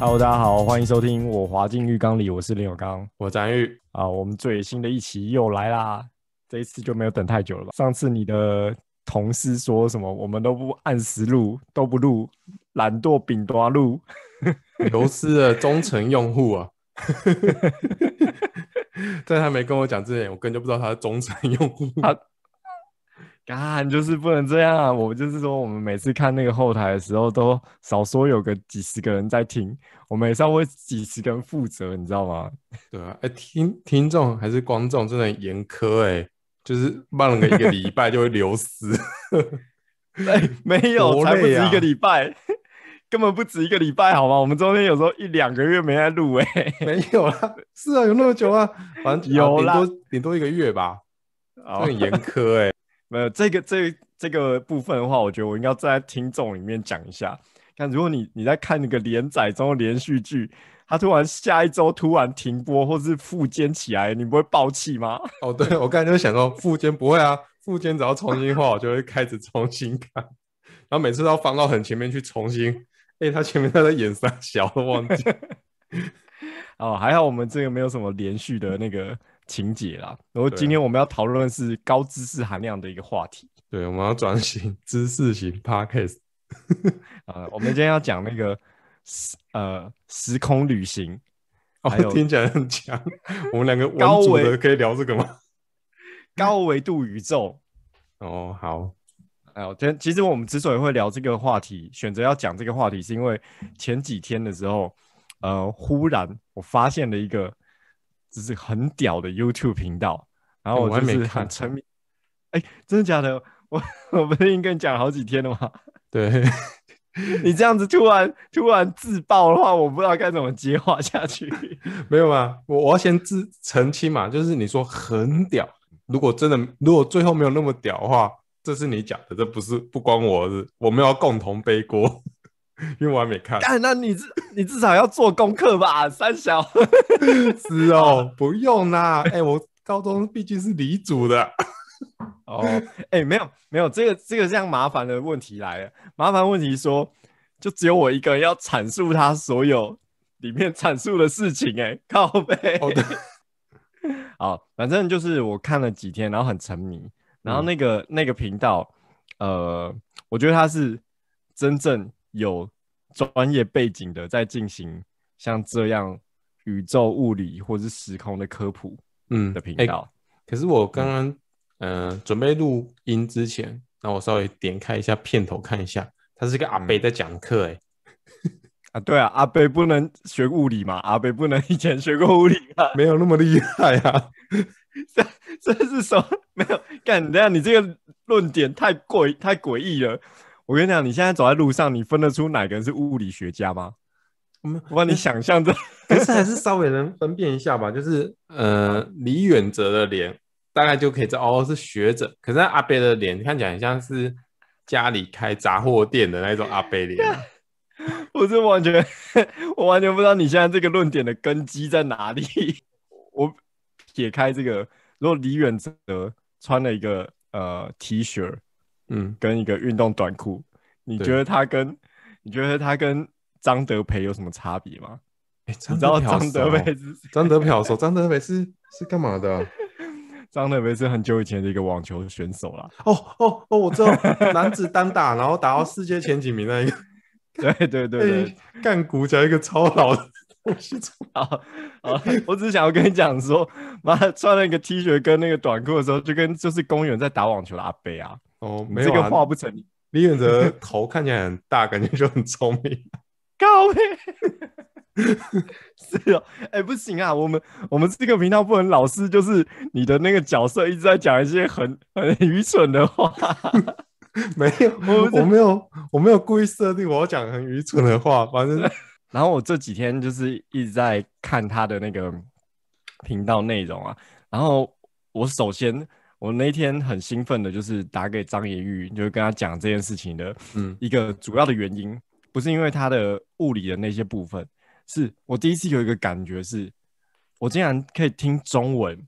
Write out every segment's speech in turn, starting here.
Hello，大家好，欢迎收听我滑进浴缸里，我是林有刚，我张玉。啊，我们最新的一期又来啦，这一次就没有等太久了吧？上次你的同事说什么，我们都不按时录，都不录，懒惰饼多录，流失的忠诚用户啊，在他没跟我讲之前，我根本就不知道他是忠诚用户。干就是不能这样啊！我就是说，我们每次看那个后台的时候，都少说有个几十个人在听，我们也是要为几十个人负责，你知道吗？对啊，哎、欸，听听众还是观众真的很严苛哎，就是慢了个一个礼拜就会流失。哎，没有，才不止一个礼拜，根本不止一个礼拜，好吗？我们中间有时候一两个月没在录，哎，没有啦，是啊，有那么久啊，反正有啦，顶多顶多一个月吧，很严苛哎。没有这个这这个部分的话，我觉得我应该在听众里面讲一下。看，如果你你在看那个连载中的连续剧，它突然下一周突然停播，或是复监起来，你不会爆气吗？哦，对，我刚才就想说复监不会啊，复监只要重新画，我就会开始重新看，然后每次都要翻到很前面去重新。哎、欸，他前面他在演三小，都忘记。哦，还好我们这个没有什么连续的那个。情节啦，然后今天我们要讨论的是高知识含量的一个话题。对，我们要转型知识型 podcast。呃，我们今天要讲那个时呃时空旅行，哦，听起来很强。我们两个高维的可以聊这个吗？高维度宇宙。哦，好。哎呦，今其实我们之所以会聊这个话题，选择要讲这个话题，是因为前几天的时候，呃，忽然我发现了一个。这是很屌的 YouTube 频道，然后我就是很沉迷。哎、欸，真的假的？我 我不是已经跟你讲了好几天了吗？对，你这样子突然突然自爆的话，我不知道该怎么接话下去。没有啊？我我要先自澄清嘛，就是你说很屌，如果真的如果最后没有那么屌的话，这是你讲的，这不是不关我的，我们要共同背锅。因为我还没看，但那你至你至少要做功课吧，三小。是哦，不用啦。哎、欸，我高中毕竟是理组的。哦，哎、欸，没有没有，这个这个这样麻烦的问题来了。麻烦问题说，就只有我一个人要阐述他所有里面阐述的事情、欸。哎，靠背。好反正就是我看了几天，然后很沉迷。然后那个、嗯、那个频道，呃，我觉得他是真正。有专业背景的在进行像这样宇宙物理或是时空的科普，嗯的频道、欸。可是我刚刚嗯、呃、准备录音之前，那我稍微点开一下片头看一下，他是个阿伯在讲课哎。啊对啊，阿伯不能学物理嘛，阿伯不能以前学过物理啊，没有那么厉害啊。这这是什么？没有干等下，你这个论点太诡太诡异了。我跟你讲，你现在走在路上，你分得出哪个人是物理学家吗？我帮你想象着，可是还是稍微能分辨一下吧。就是呃，李远哲的脸大概就可以知道哦，是学者。可是阿伯的脸看起来很像是家里开杂货店的那种阿伯脸。我是完全，我完全不知道你现在这个论点的根基在哪里。我撇开这个，如果李远哲穿了一个呃 T 恤。嗯，跟一个运动短裤，你觉得他跟你觉得他跟张德培有什么差别吗？你知道张德培是 张德培，说张德培是是干嘛的？张德培是很久以前的一个网球选手啦。哦哦哦，我知道，男子单打然后打到世界前几名那一个。对对对对，干股加一个超老的东西出啊啊！我只是想要跟你讲说，妈穿了一个 T 恤跟那个短裤的时候，就跟就是公园在打网球的阿伯啊。哦，没有、啊、这个画不成。李远哲头看起来很大，感觉就很聪明。高配 是哦，哎、欸，不行啊，我们我们这个频道不能老是就是你的那个角色一直在讲一些很很愚蠢的话。没有，我我没有我没有故意设定我要讲很愚蠢的话，反正。然后我这几天就是一直在看他的那个频道内容啊，然后我首先。我那天很兴奋的，就是打给张延玉，就是跟他讲这件事情的，嗯，一个主要的原因，嗯、不是因为他的物理的那些部分，是我第一次有一个感觉是，我竟然可以听中文，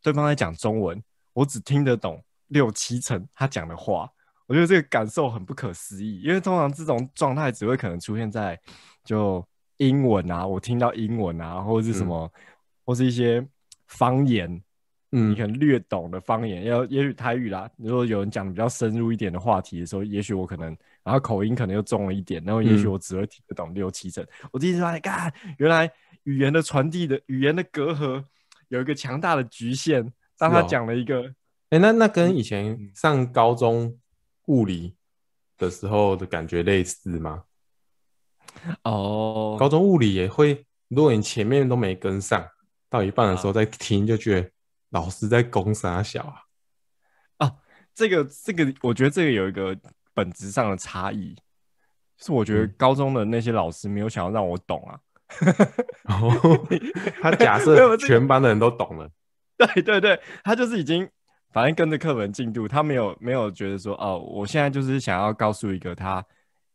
对方在讲中文，我只听得懂六七成他讲的话，我觉得这个感受很不可思议，因为通常这种状态只会可能出现在就英文啊，我听到英文啊，或者是什么，嗯、或是一些方言，嗯，你可能略懂的方言，要也许台语啦。如果有人讲比较深入一点的话题的时候，也许我可能，然后口音可能又重了一点，然后也许我只会听得懂六七成。嗯、我第一次发现，干，原来语言的传递的语言的隔阂有一个强大的局限。当他讲了一个，哎、哦欸，那那跟以前上高中物理的时候的感觉类似吗？哦，高中物理也会，如果你前面都没跟上，到一半的时候再听，就觉得老师在攻三小啊。啊，这个这个，我觉得这个有一个本质上的差异，是我觉得高中的那些老师没有想要让我懂啊。哦，他假设全班的人都懂了，对对对，他就是已经反正跟着课本进度，他没有没有觉得说哦，我现在就是想要告诉一个他。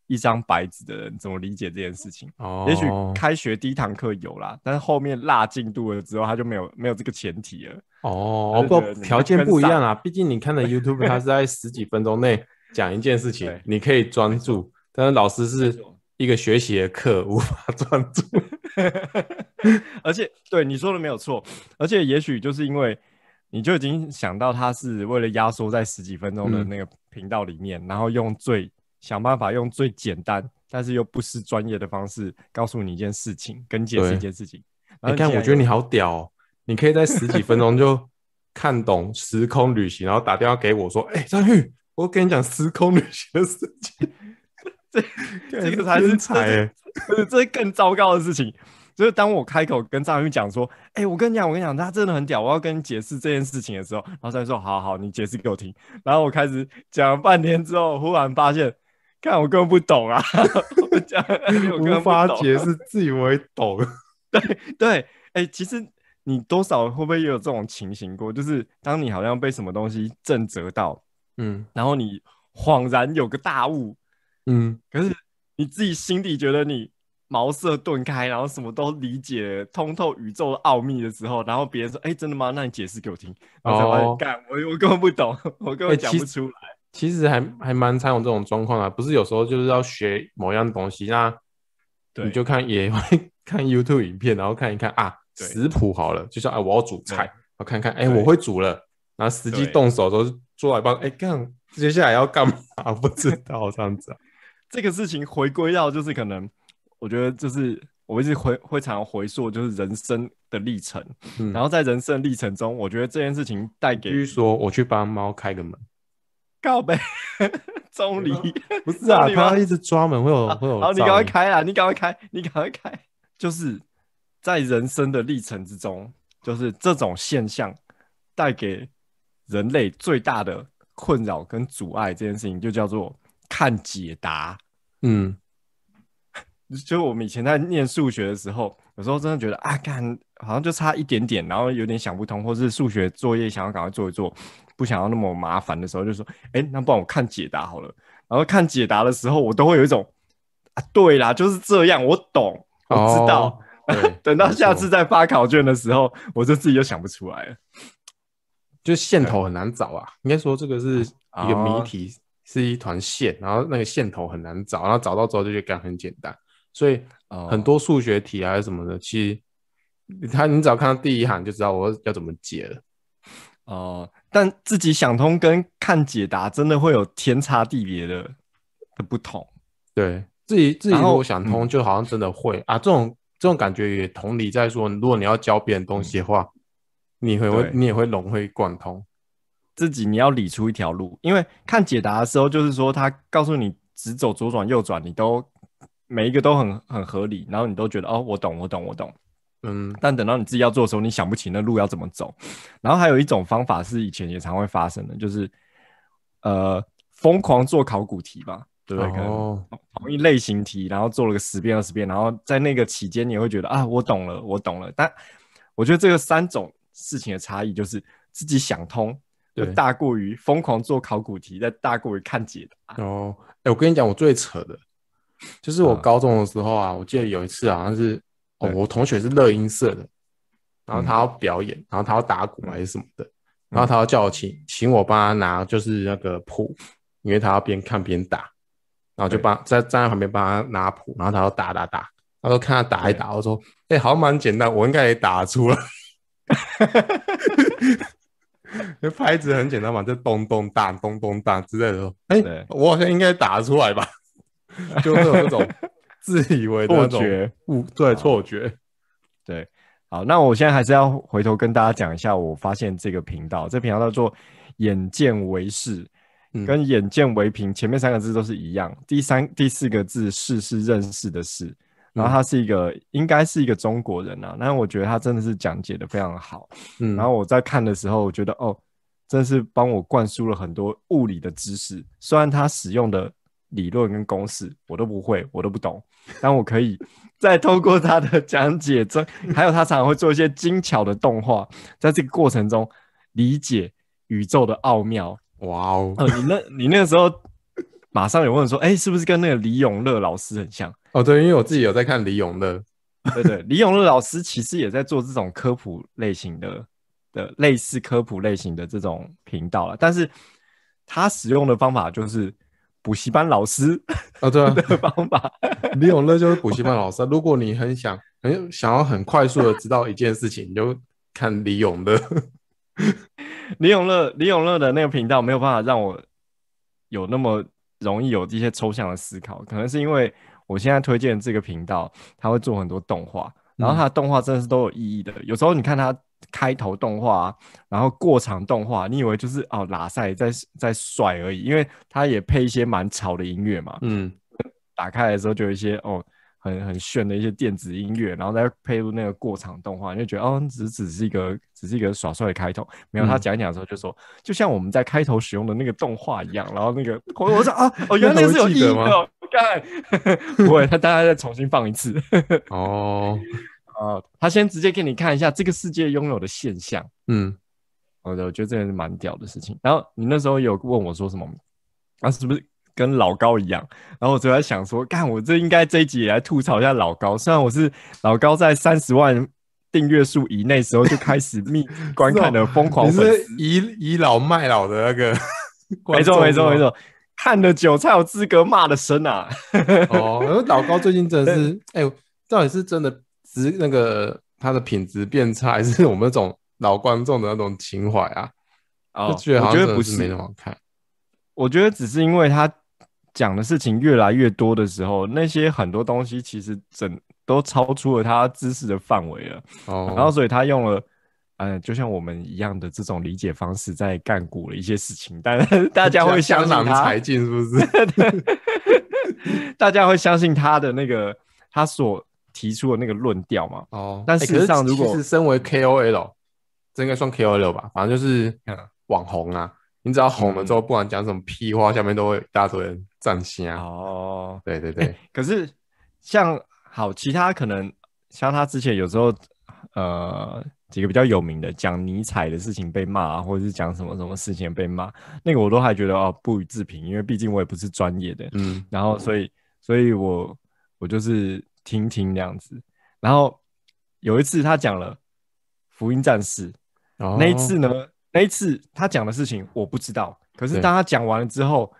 一张白纸的人怎么理解这件事情？哦，也许开学第一堂课有啦，但是后面落进度了之后，他就没有没有这个前提了。哦，不过条件不一样啊，毕竟你看的 YouTube，它是在十几分钟内讲一件事情，你可以专注，但是老师是一个学习的课，无法专注。而且，对你说的没有错，而且也许就是因为你就已经想到他是为了压缩在十几分钟的那个频道里面，嗯、然后用最。想办法用最简单，但是又不失专业的方式告诉你一件事情，跟解释一件事情。你看，我觉得你好屌哦，你可以在十几分钟就看懂时空旅行，然后打电话给我说：“哎，张玉，我跟你讲时空旅行的事情。”这这个才是才，这是更糟糕的事情。就是当我开口跟张玉讲说：“哎，我跟你讲，我跟你讲，他真的很屌，我要跟你解释这件事情的时候，然后他说：好好，你解释给我听。然后我开始讲了半天之后，忽然发现。”看我根本不懂啊！我讲无法解释，自以为懂。对对，哎、欸，其实你多少会不会也有这种情形过？就是当你好像被什么东西震折到，嗯，然后你恍然有个大悟，嗯，可是你自己心底觉得你茅塞顿开，然后什么都理解通透宇宙的奥秘的时候，然后别人说：“哎、欸，真的吗？那你解释给我听。”然后才发现，干、哦，我我根本不懂，我根本讲不出来。欸其实还还蛮常有这种状况啊，不是有时候就是要学某样东西，那你就看也会看 YouTube 影片，然后看一看啊食谱好了，就像啊我要煮菜，我看看哎我会煮了，然后实际动手的时候做了一半，哎干接下来要干嘛？不知道这样子啊。这个事情回归到就是可能，我觉得就是我一直回会常常回溯就是人生的历程，嗯，然后在人生的历程中，我觉得这件事情带给，比如说我去帮猫开个门。告白，钟离不是啊，他一直抓门会有会有。好，你赶快开啊！你赶快开，你赶快开。就是在人生的历程之中，就是这种现象带给人类最大的困扰跟阻碍，这件事情就叫做看解答。嗯，就我们以前在念数学的时候，有时候真的觉得啊，看好像就差一点点，然后有点想不通，或是数学作业想要赶快做一做。不想要那么麻烦的时候，就说：“哎、欸，那不然我看解答好了。”然后看解答的时候，我都会有一种啊，对啦，就是这样，我懂，我知道。哦、等到下次再发考卷的时候，我就自己就想不出来了。就线头很难找啊，应该说这个是一个谜题，哦、是一团线，然后那个线头很难找，然后找到之后就觉得很简单。所以很多数学题还是什么的，其实他你只要看到第一行就知道我要怎么解了。哦、呃，但自己想通跟看解答真的会有天差地别的的不同。对，自己自己如果想通，就好像真的会、嗯、啊。这种这种感觉也同理在说，如果你要教别人东西的话，嗯、你会会你也会融会贯通。自己你要理出一条路，因为看解答的时候，就是说他告诉你直走、左转、右转，你都每一个都很很合理，然后你都觉得哦，我懂，我懂，我懂。嗯，但等到你自己要做的时候，你想不起那路要怎么走。然后还有一种方法是以前也常会发生的，就是呃疯狂做考古题吧，对不对？哦，同一类型题，然后做了个十遍二十遍，然后在那个期间你会觉得啊，我懂了，我懂了。但我觉得这个三种事情的差异就是自己想通，就大过于疯狂做考古题，再大过于看解答。哦，哎，我跟你讲，我最扯的，就是我高中的时候啊，我记得有一次好像是。哦，我同学是乐音社的，然后他要表演，嗯、然后他要打鼓还是什么的，嗯、然后他要叫我请请我帮他拿，就是那个谱，因为他要边看边打，然后就帮在站在旁边帮他拿谱，然后他要打打打，他说看他打一打，我说哎、欸，好像蛮简单，我应该也打出来。那拍子很简单嘛，就咚咚哒咚咚哒之类的。哎、欸，我好像应该打出来吧？就会有那种自以为错觉，误对错觉。对，好，那我现在还是要回头跟大家讲一下，我发现这个频道，这频道叫做“眼见为视”。跟眼见为凭，前面三个字都是一样，第三、第四个字“视”是认识的“视”，然后他是一个，嗯、应该是一个中国人啊，但是我觉得他真的是讲解的非常好，嗯，然后我在看的时候，我觉得哦，真是帮我灌输了很多物理的知识，虽然他使用的理论跟公式我都不会，我都不懂，但我可以 再透过他的讲解中，还有他常常会做一些精巧的动画，在这个过程中理解宇宙的奥妙。哇哦！你那，你那个时候马上有问说，哎、欸，是不是跟那个李永乐老师很像？哦，对，因为我自己有在看李永乐，对对，李永乐老师其实也在做这种科普类型的的类似科普类型的这种频道了，但是他使用的方法就是补习班老师啊，对啊的方法。李永乐就是补习班老师。如果你很想很想要很快速的知道一件事情，你就看李永乐。李永乐，李永乐的那个频道没有办法让我有那么容易有这些抽象的思考，可能是因为我现在推荐这个频道，他会做很多动画，然后他的动画真的是都有意义的。有时候你看他开头动画，然后过场动画，你以为就是哦拉塞在在甩而已，因为他也配一些蛮潮的音乐嘛。嗯，打开来的时候就有一些哦。很很炫的一些电子音乐，然后再配入那个过场动画，你就觉得哦，只只是一个只是一个耍帅的开头。没有他讲一讲的时候就说，嗯、就像我们在开头使用的那个动画一样。然后那个我我说啊，哦，原来那是有意义的。看，不会，他大概再重新放一次。哦，哦，他先直接给你看一下这个世界拥有的现象。嗯，好的，我觉得这个是蛮屌的事情。然后你那时候有问我说什么？啊，是不是？跟老高一样，然后我就在想说，干，我这应该这一集也来吐槽一下老高。虽然我是老高在三十万订阅数以内时候就开始密 观看的疯狂粉丝，是倚倚老卖老的那个，没错没错没错，看得久才有资格骂的深啊。哦，老高最近真的是，哎、欸，到底是真的是那个他的品质变差，还是我们那种老观众的那种情怀啊？哦，就觉得好像不是没那么好看，我觉得只是因为他。讲的事情越来越多的时候，那些很多东西其实整都超出了他知识的范围了。哦，然后所以他用了，嗯，就像我们一样的这种理解方式在干股了一些事情，但 大家会相信他才进是不是？大家会相信他的那个他所提出的那个论调嘛？哦，但事实上，如果是身为 KOL，这应该算 KOL 吧？反正就是网红啊。你只要红了之后，不管讲什么屁话，下面都会一大堆人赞声哦。对对对、欸，可是像好其他可能像他之前有时候呃几个比较有名的讲尼采的事情被骂，或者是讲什么什么事情被骂，那个我都还觉得哦不予置评，因为毕竟我也不是专业的。嗯，然后所以所以我我就是听听那样子。然后有一次他讲了福音战士，哦、那一次呢？那一次他讲的事情我不知道，可是当他讲完了之后，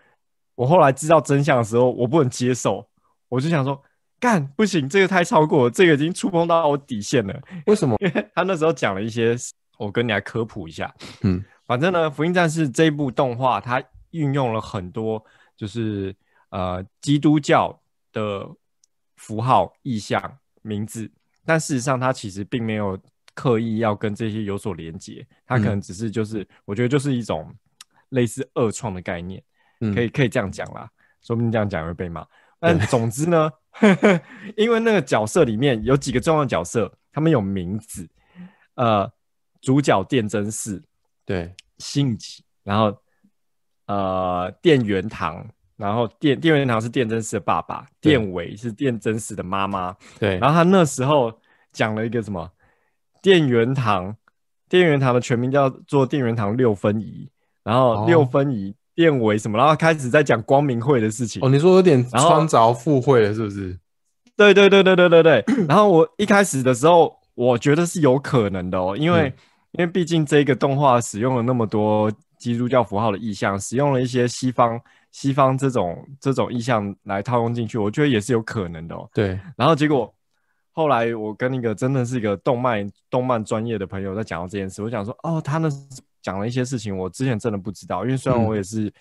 我后来知道真相的时候，我不能接受，我就想说，干不行，这个太超过了，这个已经触碰到我底线了。为什么？因为他那时候讲了一些，我跟你来科普一下。嗯，反正呢，《福音战士》这一部动画，它运用了很多就是呃基督教的符号、意象、名字，但事实上它其实并没有。刻意要跟这些有所连接，它可能只是就是，嗯、我觉得就是一种类似二创的概念，嗯、可以可以这样讲啦，说不定这样讲会被骂。但总之呢，对 因为那个角色里面有几个重要角色，他们有名字，呃，主角电真寺，对，信吉，然后呃，电元堂，然后电电元堂是电真司的爸爸，对电尾是电真司的妈妈，对，然后他那时候讲了一个什么？电元堂，电元堂的全名叫做电元堂六分仪，然后六分仪电为什么？然后开始在讲光明会的事情。哦，你说有点穿凿附会了，是不是？对对对对对对对。然后我一开始的时候，我觉得是有可能的哦，因为、嗯、因为毕竟这个动画使用了那么多基督教符号的意象，使用了一些西方西方这种这种意向来套用进去，我觉得也是有可能的哦。对。然后结果后来我跟那个真的是一个动漫动漫专业的朋友在讲到这件事，我讲说哦，他那讲了一些事情，我之前真的不知道，因为虽然我也是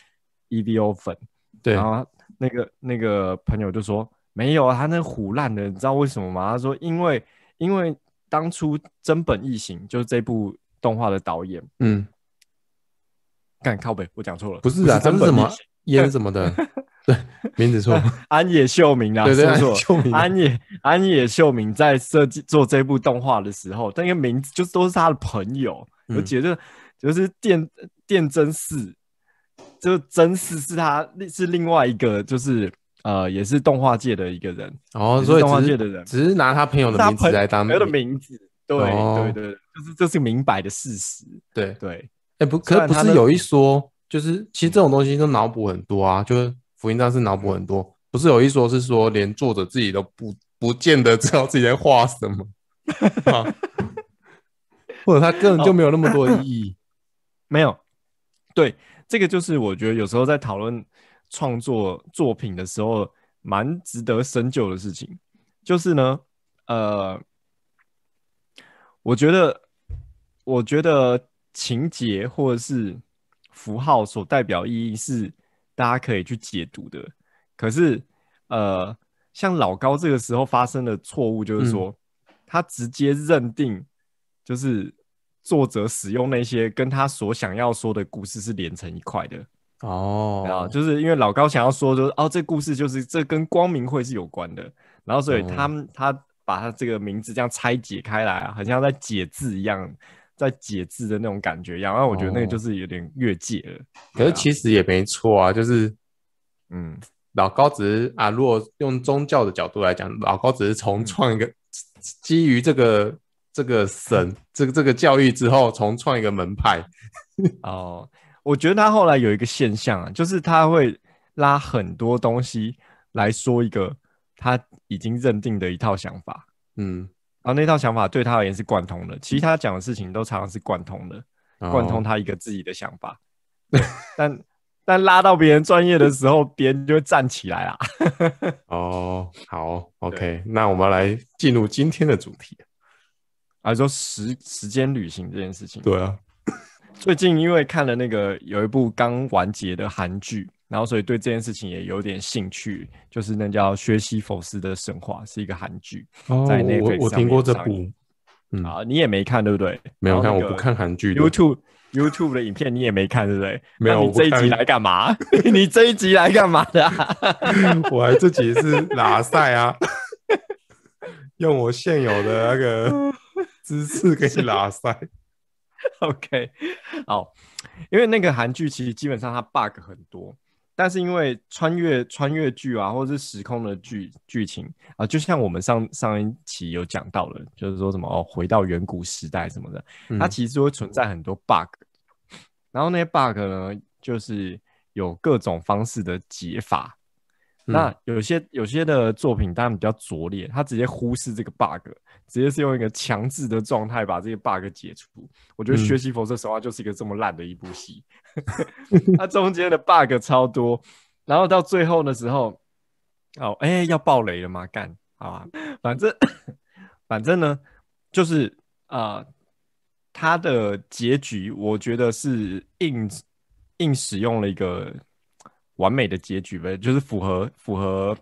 EVO 粉，嗯、对，然后那个那个朋友就说没有啊，他那虎烂的，你知道为什么吗？他说因为因为当初真本异形就是这部动画的导演，嗯，干靠北，我讲错了，不是啊，他是什么演什么的。对，名字错，安野秀明啊，对对，说错，安野安野秀明在设计做这部动画的时候，那个名字就都是他的朋友，而且就就是电电真寺，就真寺是他是另外一个，就是呃，也是动画界的一个人哦，所以动画界的人。只是拿他朋友的名字来当他的名字，对对对，就是这是明摆的事实，对。对，哎不，可是不是有一说，就是其实这种东西都脑补很多啊，就是。福音战士脑补很多，不是有一说是说连作者自己都不不见得知道自己在画什么，啊、或者他根本就没有那么多意义。哦、没有，对，这个就是我觉得有时候在讨论创作作品的时候，蛮值得深究的事情。就是呢，呃，我觉得，我觉得情节或者是符号所代表意义是。大家可以去解读的，可是，呃，像老高这个时候发生的错误，就是说、嗯，他直接认定，就是作者使用那些跟他所想要说的故事是连成一块的哦，然后就是因为老高想要说，就是哦，这故事就是这跟光明会是有关的，然后所以他、哦、他把他这个名字这样拆解开来啊，好像在解字一样。在解字的那种感觉一样，然后我觉得那个就是有点越界了。哦啊、可是其实也没错啊，就是，嗯，老高只是啊，如果用宗教的角度来讲，老高只是重创一个、嗯、基于这个这个神这个这个教育之后重创一个门派。哦，我觉得他后来有一个现象啊，就是他会拉很多东西来说一个他已经认定的一套想法。嗯。然后那套想法对他而言是贯通的，其实他讲的事情都常常是贯通的，贯、哦、通他一个自己的想法。但但拉到别人专业的时候，别人就会站起来啊。哦，好，OK，那我们来进入今天的主题，啊，说时时间旅行这件事情。对啊，最近因为看了那个有一部刚完结的韩剧。然后，所以对这件事情也有点兴趣，就是那叫薛西弗斯的神话，是一个韩剧，哦、我我听过这部，嗯，啊，你也没看对不对？没有看，我不看韩剧。YouTube YouTube 的影片你也没看对不对？没有，你这一集来干嘛？你这一集来干嘛的、啊？我还自己是拉赛啊，用我现有的那个姿势给你拉赛。OK，好，因为那个韩剧其实基本上它 bug 很多。但是因为穿越穿越剧啊，或者是时空的剧剧情啊，就像我们上上一期有讲到了，就是说什么哦，回到远古时代什么的，嗯、它其实会存在很多 bug，然后那些 bug 呢，就是有各种方式的解法。嗯、那有些有些的作品当然比较拙劣，他直接忽视这个 bug，直接是用一个强制的状态把这个 bug 解除。我觉得《学习佛说神话》就是一个这么烂的一部戏。嗯 它中间的 bug 超多，然后到最后的时候，哦，哎、欸，要爆雷了吗？干，好吧，反正 反正呢，就是啊，它、呃、的结局我觉得是硬硬使用了一个完美的结局呗，就是符合符合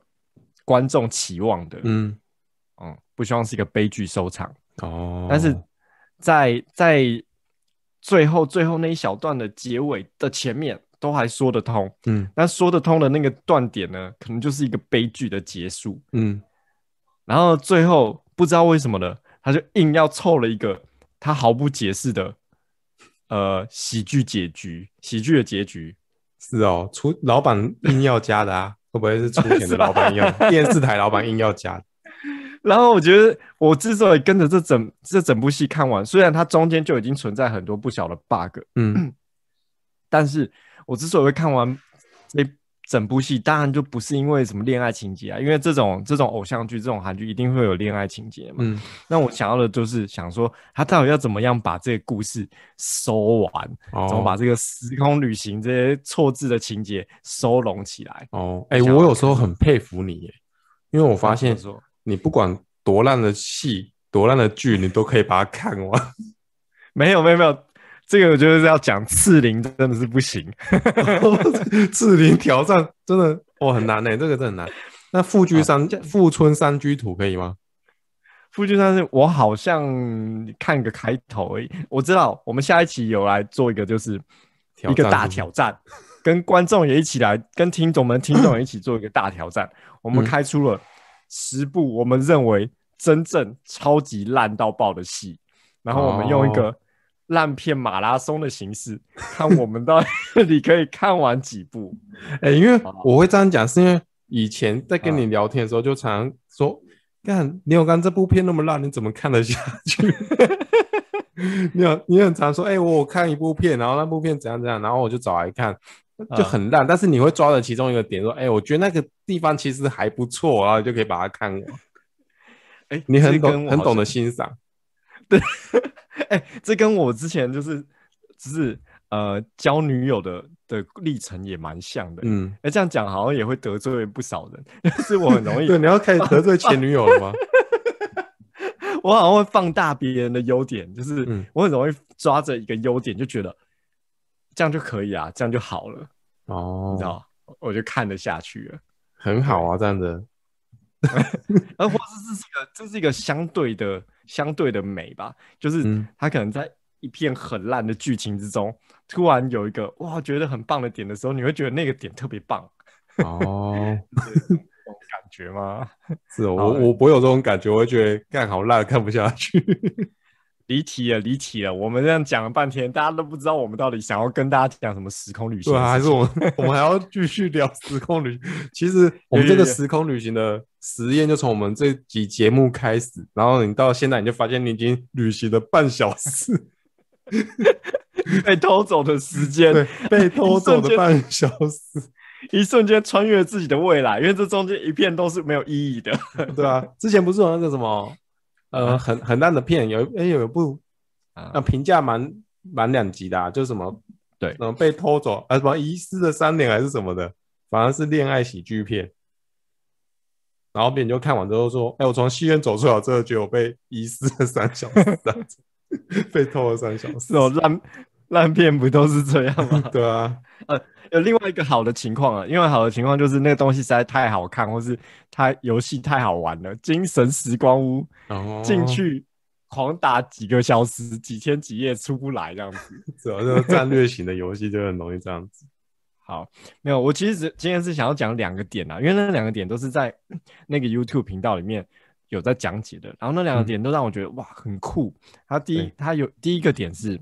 观众期望的，嗯。嗯，不希望是一个悲剧收场。哦，但是在在。最后，最后那一小段的结尾的前面都还说得通，嗯，但说得通的那个断点呢，可能就是一个悲剧的结束，嗯，然后最后不知道为什么呢，他就硬要凑了一个他毫不解释的，呃，喜剧结局，喜剧的结局是哦，出老板硬要加的啊，会不会是出钱的 老板硬要，电视台老板硬要加的？然后我觉得，我之所以跟着这整这整部戏看完，虽然它中间就已经存在很多不小的 bug，嗯，但是我之所以会看完这整部戏，当然就不是因为什么恋爱情节啊，因为这种这种偶像剧、这种韩剧一定会有恋爱情节嘛。嗯，那我想要的就是想说，他到底要怎么样把这个故事收完，哦、怎么把这个时空旅行这些错字的情节收拢起来？哦，哎、欸，我有时候很佩服你耶，因为我发现说。你不管多烂的戏、多烂的剧，你都可以把它看完。没有没有没有，这个我觉得是要讲刺陵真的是不行，刺陵挑战真的哦很难呢、欸，这个真的很难。那富居山、啊、富春山居图可以吗？富居山是我好像看个开头而已。我知道我们下一期有来做一个，就是一个大挑战，跟观众也一起来，跟听众们、听众也一起做一个大挑战。我们开出了十部我们认为真正超级烂到爆的戏，然后我们用一个烂片马拉松的形式，看我们到底 可以看完几部。哎，因为我会这样讲，是因为以前在跟你聊天的时候，就常常说。看，你有刚这部片那么烂，你怎么看得下去？你有你很常说，哎、欸，我看一部片，然后那部片怎样怎样，然后我就找来看，就很烂。嗯、但是你会抓着其中一个点说，哎、欸，我觉得那个地方其实还不错，然后就可以把它看完。哎、欸，你很懂，很懂得欣赏。对，哎、欸，这跟我之前就是，只是呃，交女友的。的历程也蛮像的，嗯，哎、欸，这样讲好像也会得罪不少人，就是我很容易，对，你要开始得罪前女友了吗？我好像会放大别人的优点，就是我很容易抓着一个优点就觉得这样就可以啊，这样就好了，哦，你知道，我就看得下去了，很好啊，这样的，而 或者这是一个这是一个相对的相对的美吧，就是他可能在。一片很烂的剧情之中，突然有一个哇，觉得很棒的点的时候，你会觉得那个点特别棒哦，这种感觉吗？是哦，我我不会有这种感觉，我会觉得干好烂，看不下去。离题了，离题了。我们这样讲了半天，大家都不知道我们到底想要跟大家讲什么时空旅行，对啊，还是我们 我们还要继续聊时空旅行？其实我们这个时空旅行的实验就从我们这集节目开始，然后你到现在你就发现你已经旅行了半小时。被偷走的时间，被偷走的半小时，一瞬间穿越自己的未来，因为这中间一片都是没有意义的，对啊，之前不是有那个什么，呃，很很烂的片，有哎、欸、有一部，啊评价蛮蛮两极的、啊，就是什么对，什么被偷走，啊什么遗失的三年还是什么的，反而是恋爱喜剧片。然后别人就看完之后说，哎、欸，我从戏院走出来之后，觉得我被遗失了三小时。被偷了三小时哦，烂烂片不都是这样吗？对啊，呃，有另外一个好的情况啊，因为好的情况就是那个东西实在太好看，或是它游戏太好玩了，精神时光屋进、哦、去狂打几个小时、几天几夜出不来这样子，主 要是战略型的游戏就很容易这样子。好，没有，我其实今天是想要讲两个点啊，因为那两个点都是在 那个 YouTube 频道里面。有在讲解的，然后那两个点都让我觉得、嗯、哇很酷。它第一，它有第一个点是，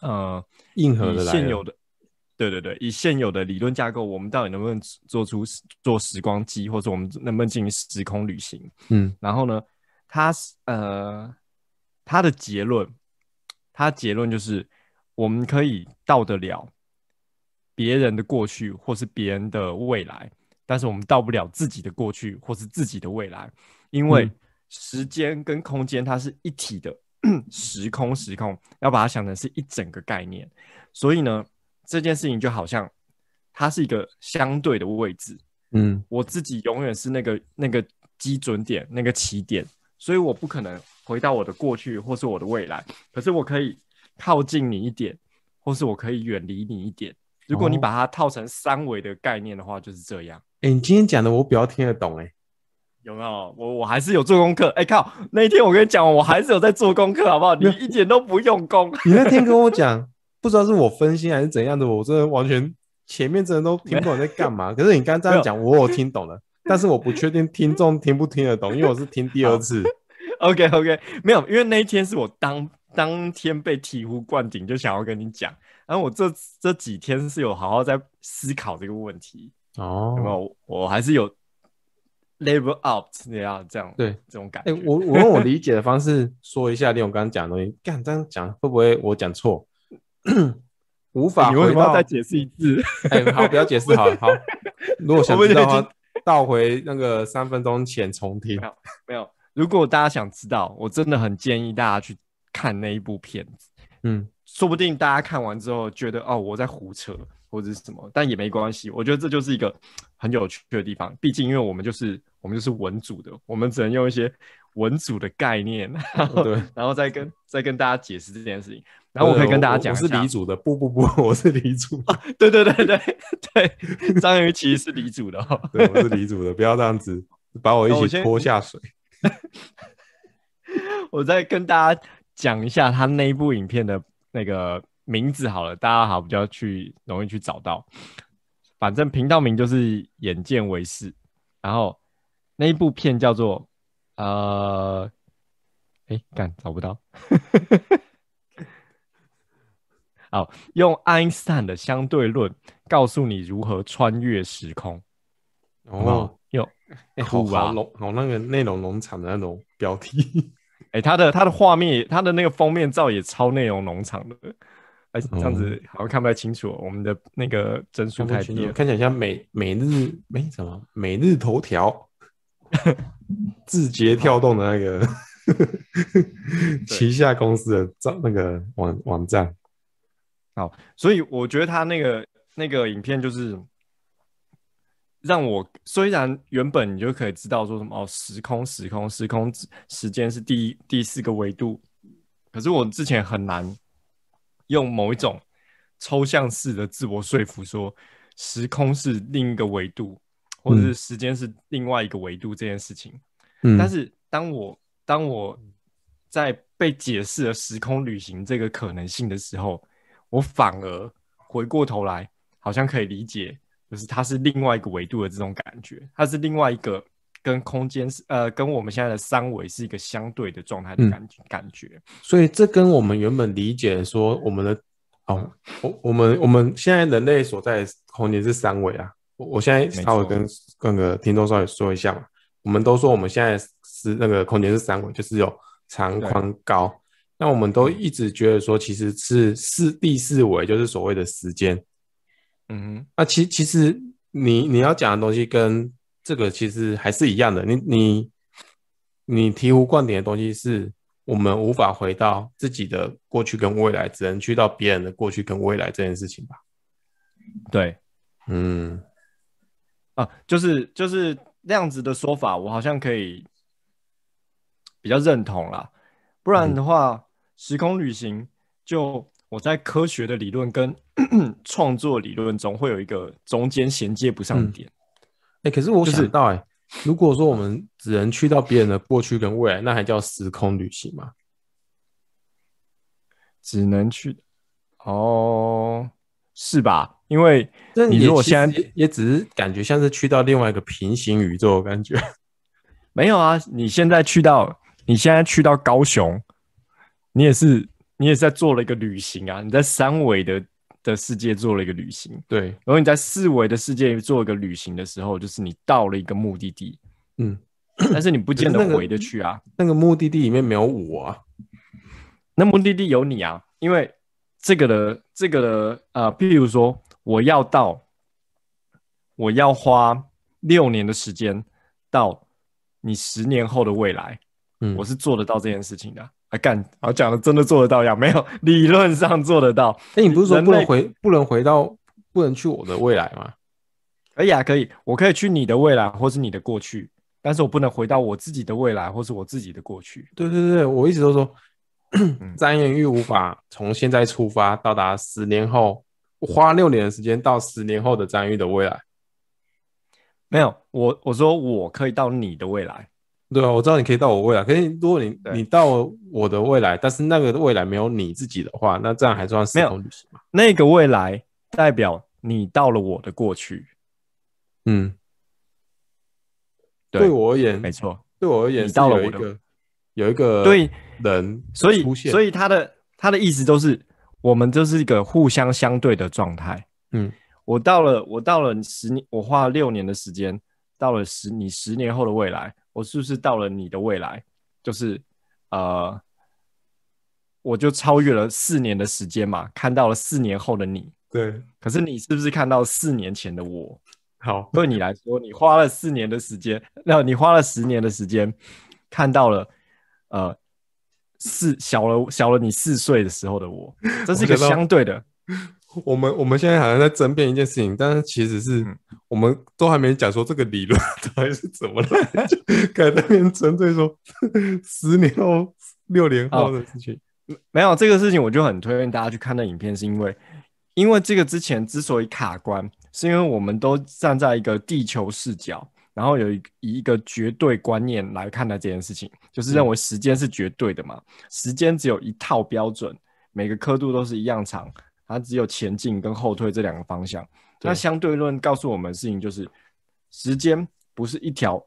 呃，硬核的现有的，对对对，以现有的理论架构，我们到底能不能做出做时光机，或者我们能不能进行时空旅行？嗯，然后呢，他呃，他的结论，他结论就是我们可以到得了别人的过去，或是别人的未来，但是我们到不了自己的过去，或是自己的未来。因为时间跟空间它是一体的，嗯、时空时空要把它想成是一整个概念，所以呢，这件事情就好像它是一个相对的位置，嗯，我自己永远是那个那个基准点，那个起点，所以我不可能回到我的过去或是我的未来，可是我可以靠近你一点，或是我可以远离你一点。如果你把它套成三维的概念的话，就是这样。哎、欸，你今天讲的我比较听得懂、欸，哎。有没有？我我还是有做功课。哎、欸、靠！那一天我跟你讲，我还是有在做功课，好不好？你一点都不用功。你那天跟我讲，不知道是我分心还是怎样的，我真的完全前面真的都听不懂在干嘛。可是你刚刚这样讲，我有听懂了，但是我不确定听众听不听得懂，因为我是听第二次。OK OK，没有，因为那一天是我当当天被醍醐灌顶，就想要跟你讲。然后我这这几天是有好好在思考这个问题。哦？我还是有。Level up，这样这样，对这种感觉。我我用我理解的方式说一下，利用刚刚讲的东西，干这样讲会不会我讲错？无法回到，你为什么要再解释一次？哎、欸，好，不要解释，好好。如果想知道的话，倒回那个三分钟前重听。没有，没有。如果大家想知道，我真的很建议大家去看那一部片子。嗯，说不定大家看完之后觉得哦，我在胡扯。或者是什么，但也没关系。我觉得这就是一个很有趣的地方。毕竟，因为我们就是我们就是文组的，我们只能用一些文组的概念，然后对，然后再跟再跟大家解释这件事情。然后我可以跟大家讲，我是李主的，不不不，我是理组。对对对对对，章鱼其实是李主的哦，对，我是李主的，不要这样子把我一起拖下水。我再跟大家讲一下他那一部影片的那个名字好了，大家好比较去容易去找到。反正频道名就是眼见为实，然后那一部片叫做呃，哎，干找不到。好，用爱因斯坦的相对论告诉你如何穿越时空。哦，哟，哎，好好农，好那个内容农场的那种标题。哎，他的他的画面，他的那个封面照也超内容农场的。哎，这样子好像看不太清楚，我们的那个帧数太低了，看起来像每每日没什么每日头条，字节跳动的那个旗下公司的账那个网网站。好，所以我觉得他那个那个影片就是让我虽然原本你就可以知道说什么哦，时空时空时空时间是第一第四个维度，可是我之前很难。用某一种抽象式的自我说服，说时空是另一个维度，或者是时间是另外一个维度这件事情。嗯，但是当我当我在被解释了时空旅行这个可能性的时候，我反而回过头来，好像可以理解，就是它是另外一个维度的这种感觉，它是另外一个跟空间是呃跟我们现在的三维是一个相对的状态的感感觉。所以这跟我们原本理解说我们的哦，我我们我们现在人类所在的空间是三维啊。我我现在稍微跟各个听众稍微说一下嘛，我们都说我们现在是那个空间是三维，就是有长宽高。那我们都一直觉得说，其实是四第四维，就是所谓的时间。嗯哼，那其其实你你要讲的东西跟这个其实还是一样的。你你你醍醐灌顶的东西是我们无法回到自己的过去跟未来，只能去到别人的过去跟未来这件事情吧？对，嗯，啊，就是就是那样子的说法，我好像可以比较认同啦。不然的话。嗯时空旅行，就我在科学的理论跟 创作理论中，会有一个中间衔接不上的点。哎、嗯欸，可是我想到、欸，哎、就是，如果说我们只能去到别人的过去跟未来，那还叫时空旅行吗？只能去，哦，是吧？因为你如果现在也，只是感觉像是去到另外一个平行宇宙的感觉。没有啊，你现在去到，你现在去到高雄。你也是，你也是在做了一个旅行啊！你在三维的的世界做了一个旅行，对。然后你在四维的世界做一个旅行的时候，就是你到了一个目的地，嗯，但是你不见得回得去啊。那个目的地里面没有我啊，那目的地有你啊，因为这个的这个的呃，譬如说我要到，我要花六年的时间到你十年后的未来，嗯，我是做得到这件事情的。啊干！我讲的真的做得到呀？没有，理论上做得到。哎、欸，你不是说不能回，不能回到，不能去我的未来吗？可以啊，可以，我可以去你的未来，或是你的过去，但是我不能回到我自己的未来，或是我自己的过去。对对对，我一直都说，张彦玉无法从现在出发到达十年后，花六年的时间到十年后的张玉的未来。没有，我我说我可以到你的未来。对啊，我知道你可以到我未来，可是如果你你到我的未来，但是那个未来没有你自己的话，那这样还算时空旅行吗？那个未来代表你到了我的过去。嗯，对，对我而言，没错，对我而言，你到了我的有一个对人，所以所以他的他的意思都是，我们就是一个互相相对的状态。嗯，我到了，我到了十年，我花了六年的时间，到了十你十年后的未来。我是不是到了你的未来？就是，呃，我就超越了四年的时间嘛，看到了四年后的你。对。可是你是不是看到四年前的我？好，对你来说，你花了四年的时间，那你花了十年的时间，看到了，呃，四小了小了你四岁的时候的我，这是一个相对的。我们我们现在好像在争辩一件事情，但是其实是我们都还没讲说这个理论 到底是怎么来，就在那边针对说十年后、六年后的事情。哦，没有这个事情，我就很推荐大家去看那影片，是因为因为这个之前之所以卡关，是因为我们都站在一个地球视角，然后有一以一个绝对观念来看待这件事情，就是认为时间是绝对的嘛，嗯、时间只有一套标准，每个刻度都是一样长。它只有前进跟后退这两个方向。那相对论告诉我们的事情就是，时间不是一条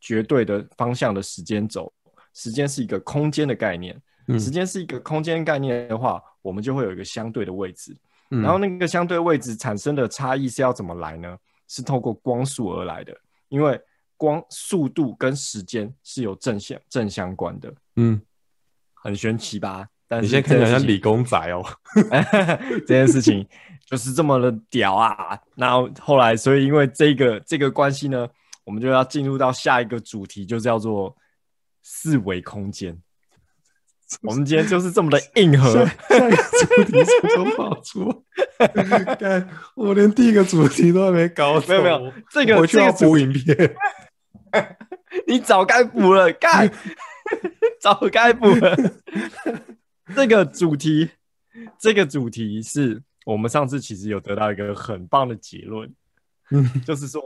绝对的方向的时间轴，时间是一个空间的概念。时间是一个空间概念的话，我们就会有一个相对的位置。然后那个相对位置产生的差异是要怎么来呢？是透过光速而来的，因为光速度跟时间是有正相正相关的。嗯，很玄奇吧？但你现在看起来像理工仔哦，这件事情就是这么的屌啊！那后后来，所以因为这个这个关系呢，我们就要进入到下一个主题，就叫做四维空间。我们今天就是这么的硬核，下一个主题怎么跑出？干，我连第一个主题都还没搞，没有没有，这个我需要补影片，你早该补了，干，早该补了。这个主题，这个主题是我们上次其实有得到一个很棒的结论，嗯，就是说，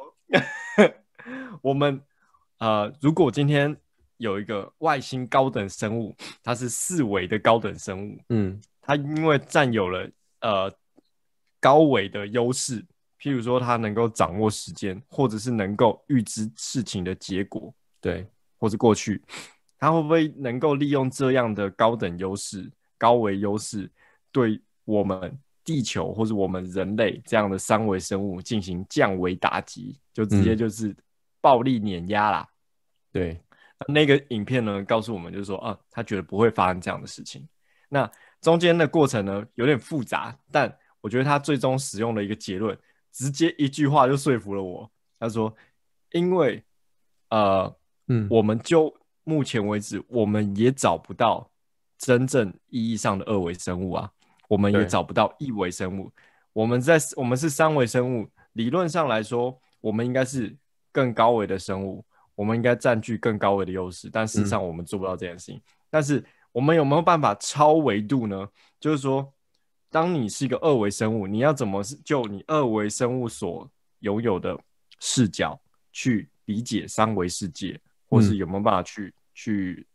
我们呃，如果今天有一个外星高等生物，它是四维的高等生物，嗯，它因为占有了呃高维的优势，譬如说它能够掌握时间，或者是能够预知事情的结果，对，或是过去。它会不会能够利用这样的高等优势、高维优势，对我们地球或者我们人类这样的三维生物进行降维打击，就直接就是暴力碾压啦？嗯、对，那个影片呢，告诉我们就是说，啊，他觉得不会发生这样的事情。那中间的过程呢，有点复杂，但我觉得他最终使用了一个结论，直接一句话就说服了我。他说，因为呃，嗯，我们就目前为止，我们也找不到真正意义上的二维生物啊，我们也找不到一维生物。我们在我们是三维生物，理论上来说，我们应该是更高维的生物，我们应该占据更高维的优势。但事实上，我们做不到这件事情。嗯。但是，我们有没有办法超维度呢？就是说，当你是一个二维生物，你要怎么就你二维生物所拥有的视角去理解三维世界，或是有没有办法去？去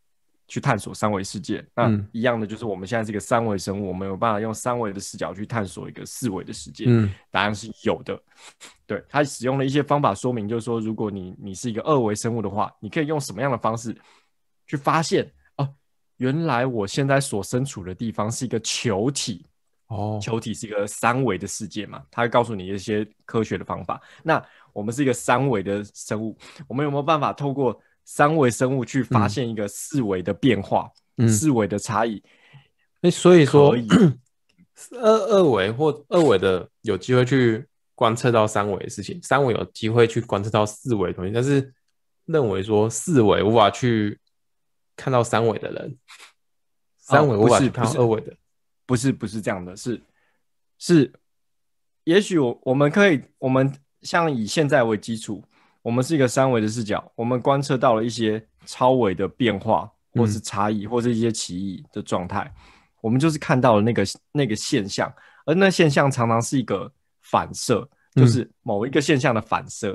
去探索三维世界，那一样的就是我们现在是一个三维生物，嗯，我们有办法用三维的视角去探索一个四维的世界。嗯，答案是有的。对，他使用了一些方法说明，就是说，如果你你是一个二维生物的话，你可以用什么样的方式去发现哦，原来我现在所身处的地方是一个球体哦，球体是一个三维的世界嘛？他会告诉你一些科学的方法。那我们是一个三维的生物，我们有没有办法透过三维生物去发现一个四维的变化，嗯、四维的差异。那、嗯、所以说，二二维或二维的有机会去观测到三维的事情，三维有机会去观测到四维的东西。但是认为说四维无法去看到三维的人，三维无法去看到二维的，不是不是这样的，是是，也许我我们可以，我们像以现在为基础。我们是一个三维的视角，我们观测到了一些超维的变化，或是差异，或是一些奇异的状态。我们就是看到了那个那个现象，而那现象常常是一个反射，就是某一个现象的反射。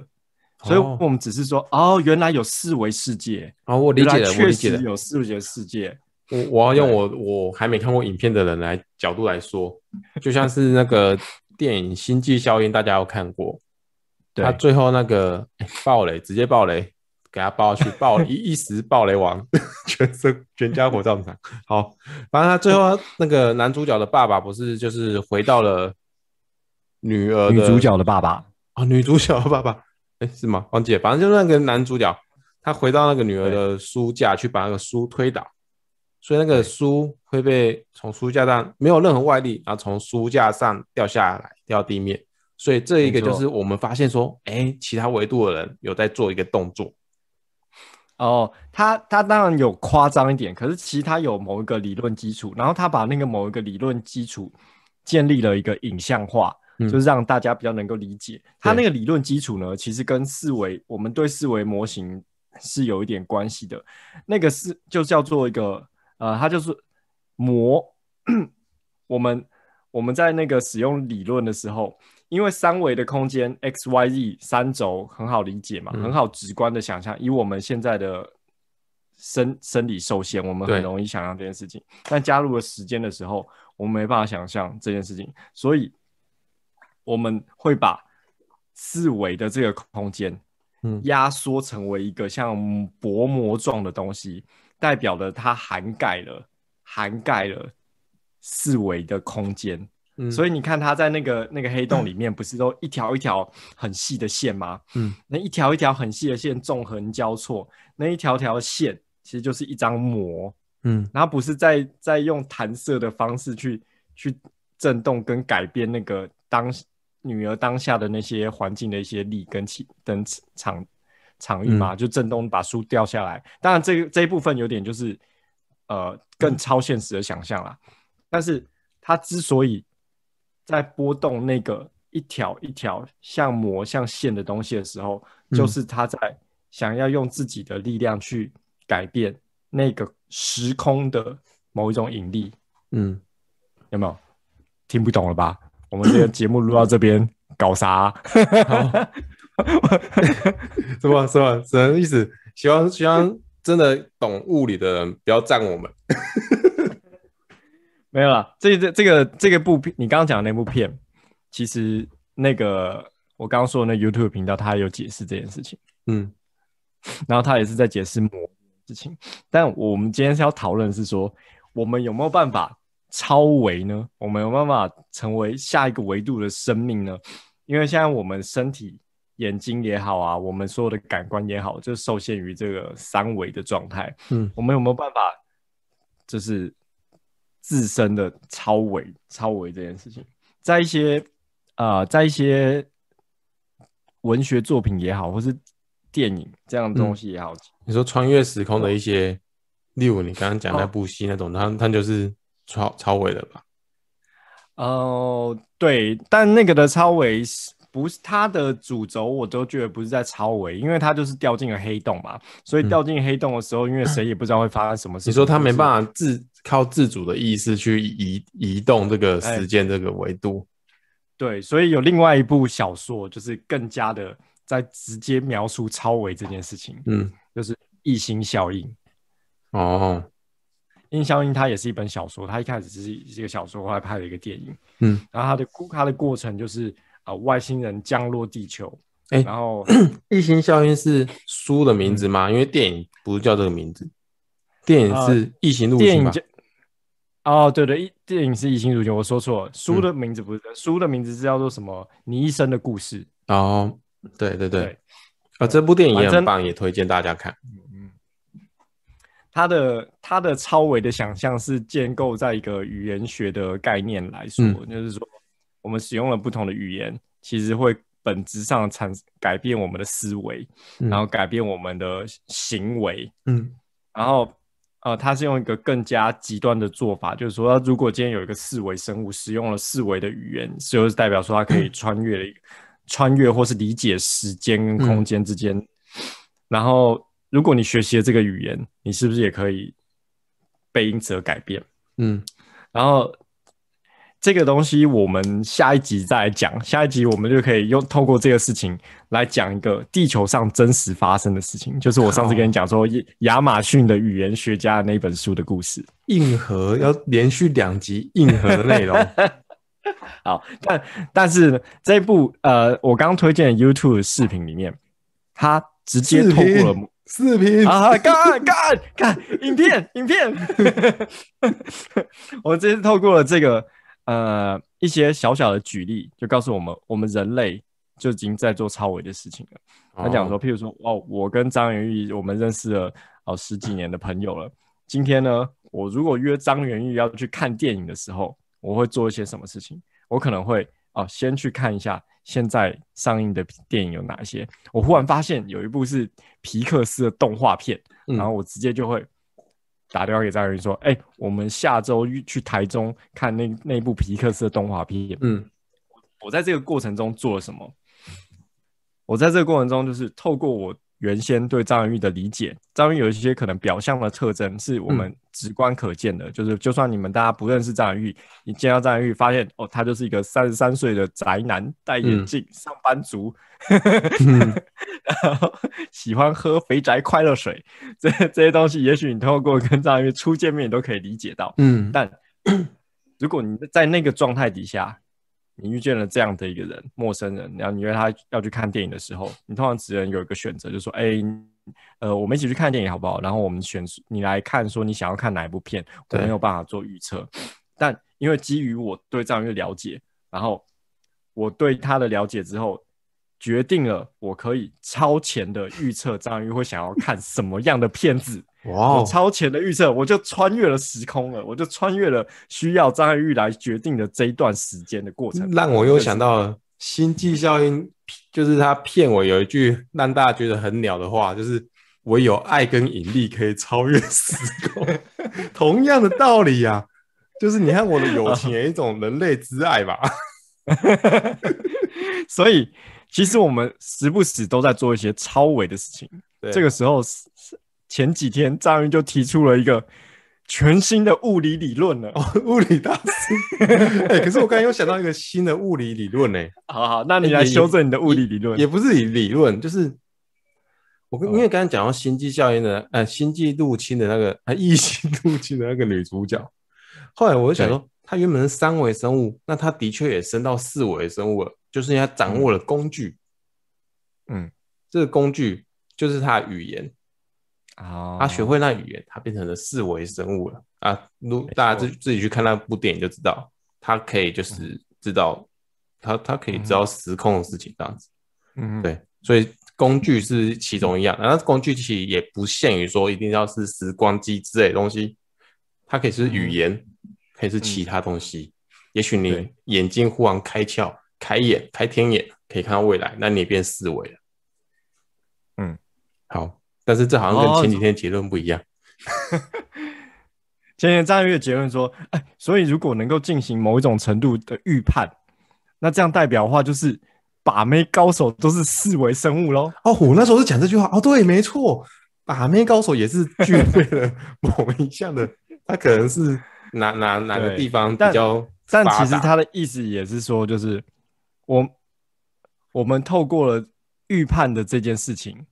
嗯、所以，我们只是说，哦，原来有四维世界。哦，我理解了，确实有四维世界。我我要用我我还没看过影片的人来角度来说，就像是那个电影《星际效应》，大家有看过。他最后那个爆雷，直接爆雷，给他爆下去，爆一 一时爆雷王，全身全家火葬场。好，反正他最后那个男主角的爸爸不是就是回到了女儿女主角的爸爸啊，女主角的爸爸，哎、欸、是吗？忘记了，反正就是那个男主角，他回到那个女儿的书架去把那个书推倒，所以那个书会被从书架上没有任何外力，然后从书架上掉下来，掉地面。所以这一个就是我们发现说，哎、欸，其他维度的人有在做一个动作。哦，他他当然有夸张一点，可是其实他有某一个理论基础，然后他把那个某一个理论基础建立了一个影像化，嗯、就是让大家比较能够理解。他那个理论基础呢，其实跟四维我们对四维模型是有一点关系的。那个是就叫做一个呃，它就是模。我们我们在那个使用理论的时候，因为三维的空间 x y z 三轴很好理解嘛，嗯、很好直观的想象。以我们现在的生生理受限，我们很容易想象这件事情。但加入了时间的时候，我们没办法想象这件事情，所以我们会把四维的这个空间，嗯，压缩成为一个像薄膜状的东西，代表了它涵盖了涵盖了四维的空间。嗯，所以你看他在那个那个黑洞里面，不是都一条一条很细的线吗？嗯，那一条一条很细的线纵横交错，那一条条线其实就是一张膜。嗯，然后不是在在用弹射的方式去去震动跟改变那个当女儿当下的那些环境的一些力跟气跟场场域嘛，嗯、就震动把书掉下来。当然这个这一部分有点就是呃更超现实的想象啦。嗯、但是它之所以在波动那个一条一条像膜像线的东西的时候，嗯、就是他在想要用自己的力量去改变那个。时空的某一种引力，嗯，有没有听不懂了吧？我们这个节目录到这边搞啥、啊？什么什么什么意思？希望希望真的懂物理的人不要赞我们。没有啦，这这这个这个部片，你刚刚讲的那部片，其实那个我刚刚说的那 YouTube 频道，他有解释这件事情。嗯，然后他也是在解释魔。事情，但我们今天是要讨论是说，我们有没有办法超维呢？我们有没有办法成为下一个维度的生命呢？因为现在我们身体、眼睛也好啊，我们所有的感官也好，就受限于这个三维的状态。嗯，我们有没有办法，就是自身的超维、超维这件事情，在一些啊、呃，在一些文学作品也好，或是电影这样的东西也好。嗯你说穿越时空的一些，哦、例如你刚刚讲那部戏那种，它它、哦、就是超超维的吧？哦、呃，对，但那个的超维是不是它的主轴？我都觉得不是在超维，因为它就是掉进了黑洞嘛。所以掉进黑洞的时候，嗯、因为谁也不知道会发生什么事。你说他没办法自靠自主的意识去移移动这个时间这个维度？对，所以有另外一部小说，就是更加的在直接描述超维这件事情。嗯。就是异星效应哦，异星效应它也是一本小说，它一开始只是一个小说，后来拍了一个电影。嗯，然后它的它的过程就是啊、呃，外星人降落地球，哎、欸，然后 异星效应是书的名字吗？嗯、因为电影不是叫这个名字，电影是异形入侵吧？哦，对对，电影是异星入侵，我说错了，书的名字不是，嗯、书的名字是叫做什么？你一生的故事。哦，对对对。对啊，这部电影也很棒，也推荐大家看。嗯嗯，他的他的超维的想象是建构在一个语言学的概念来说，嗯、就是说我们使用了不同的语言，其实会本质上产改变我们的思维，嗯、然后改变我们的行为。嗯，然后呃，他是用一个更加极端的做法，就是说，如果今天有一个四维生物使用了四维的语言，就是代表说它可以穿越了穿越或是理解时间跟空间之间，嗯、然后如果你学习了这个语言，你是不是也可以被因此而改变？嗯，然后这个东西我们下一集再来讲，下一集我们就可以用透过这个事情来讲一个地球上真实发生的事情，就是我上次跟你讲说亚马逊的语言学家的那本书的故事。硬核要连续两集硬核的内容。好，但但是呢，这部呃，我刚推荐的 YouTube 的视频里面，它直接透过了视频啊，看看看影片影片，我直接透过了这个呃一些小小的举例，就告诉我们，我们人类就已经在做超维的事情了。他讲说，譬如说，哦，我跟张元玉，我们认识了哦十几年的朋友了。今天呢，我如果约张元玉要去看电影的时候，我会做一些什么事情？我可能会哦，先去看一下现在上映的电影有哪些。我忽然发现有一部是皮克斯的动画片，嗯、然后我直接就会打电话给张云说：“哎、欸，我们下周去台中看那那部皮克斯的动画片。”嗯，我在这个过程中做了什么？我在这个过程中就是透过我。原先对张元玉的理解，张元玉有一些可能表象的特征是我们直观可见的，嗯、就是就算你们大家不认识张元玉，你见到张元玉，发现哦，他就是一个三十三岁的宅男，戴眼镜，嗯、上班族，嗯、然后喜欢喝肥宅快乐水，这这些东西，也许你透过跟张元玉初见面，你都可以理解到。嗯，但如果你在那个状态底下。你遇见了这样的一个人，陌生人，然后你约他要去看电影的时候，你通常只能有一个选择，就是说，哎、欸，呃，我们一起去看电影好不好？然后我们选你来看，说你想要看哪一部片，我没有办法做预测。但因为基于我对张宇的了解，然后我对他的了解之后，决定了我可以超前的预测张宇会想要看什么样的片子。哇！我超前的预测，我就穿越了时空了，我就穿越了需要张玉来决定的这一段时间的过程，让我又想到了星际效应，就是他片尾有一句让大家觉得很鸟的话，就是唯有爱跟引力可以超越时空。同样的道理呀、啊，就是你看我的友情有一种人类之爱吧。所以其实我们时不时都在做一些超维的事情，对这个时候是。前几天张云就提出了一个全新的物理理论了，哦，物理大师。哎、欸，可是我刚才又想到一个新的物理理论呢。好好，那你来修正你的物理理论，也不是理理论，就是我跟因为刚才讲到星际效应的，呃，星际入侵的那个，呃，异星入侵的那个女主角。后来我就想说，她原本是三维生物，那她的确也升到四维生物了，就是因为她掌握了工具。嗯，这个工具就是她的语言。他学会那语言，他变成了四维生物了啊！如大家自自己去看那部电影就知道，他可以就是知道，他他可以知道时空的事情这样子。嗯，对，所以工具是其中一样，然后工具其实也不限于说一定要是时光机之类的东西，它可以是语言，可以是其他东西。也许你眼睛忽然开窍、开眼、开天眼，可以看到未来，那你也变四维了。嗯，好。但是这好像跟前几天结论不一样。哦、前几天张月结论说，哎，所以如果能够进行某一种程度的预判，那这样代表的话就是把妹高手都是四维生物喽。哦，我那时候是讲这句话。哦，对，没错，把妹高手也是具备了某一项的，他可能是哪哪哪个地方比较但，但其实他的意思也是说，就是我我们透过了预判的这件事情，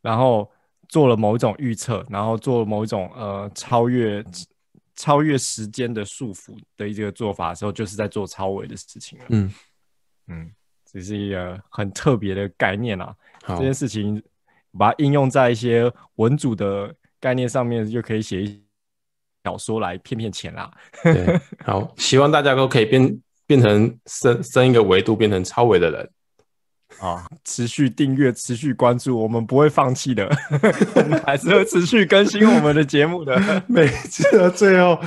然后。做了某一种预测，然后做了某一种呃超越超越时间的束缚的一个做法的时候，就是在做超维的事情了。嗯嗯，这是一个很特别的概念啊。好这件事情把它应用在一些文组的概念上面，就可以写一小说来骗骗钱啦。对，好，希望大家都可以变变成升升一个维度，变成超维的人。啊！持续订阅，持续关注，我们不会放弃的，我 们还是会持续更新我们的节目的。每次的最后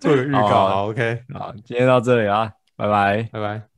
做个预告，，OK，好，今天到这里啊，拜拜，拜拜。